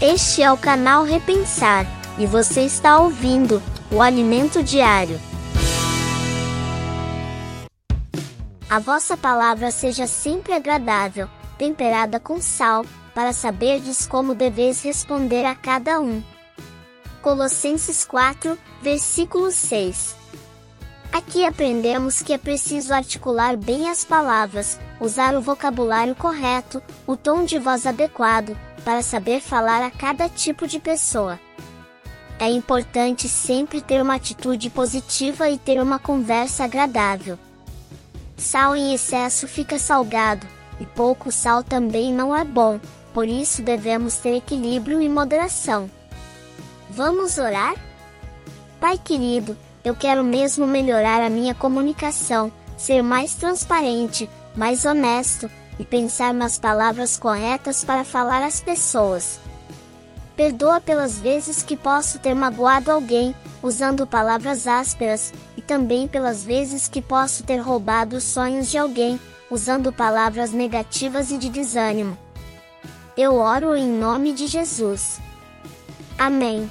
Este é o canal Repensar e você está ouvindo o Alimento Diário. A vossa palavra seja sempre agradável, temperada com sal, para saberdes como deveis responder a cada um. Colossenses 4, versículo 6. Aqui aprendemos que é preciso articular bem as palavras, usar o vocabulário correto, o tom de voz adequado, para saber falar a cada tipo de pessoa. É importante sempre ter uma atitude positiva e ter uma conversa agradável. Sal em excesso fica salgado, e pouco sal também não é bom, por isso devemos ter equilíbrio e moderação. Vamos orar? Pai querido, eu quero mesmo melhorar a minha comunicação, ser mais transparente, mais honesto, e pensar nas palavras corretas para falar às pessoas. Perdoa pelas vezes que posso ter magoado alguém, usando palavras ásperas, e também pelas vezes que posso ter roubado os sonhos de alguém, usando palavras negativas e de desânimo. Eu oro em nome de Jesus. Amém.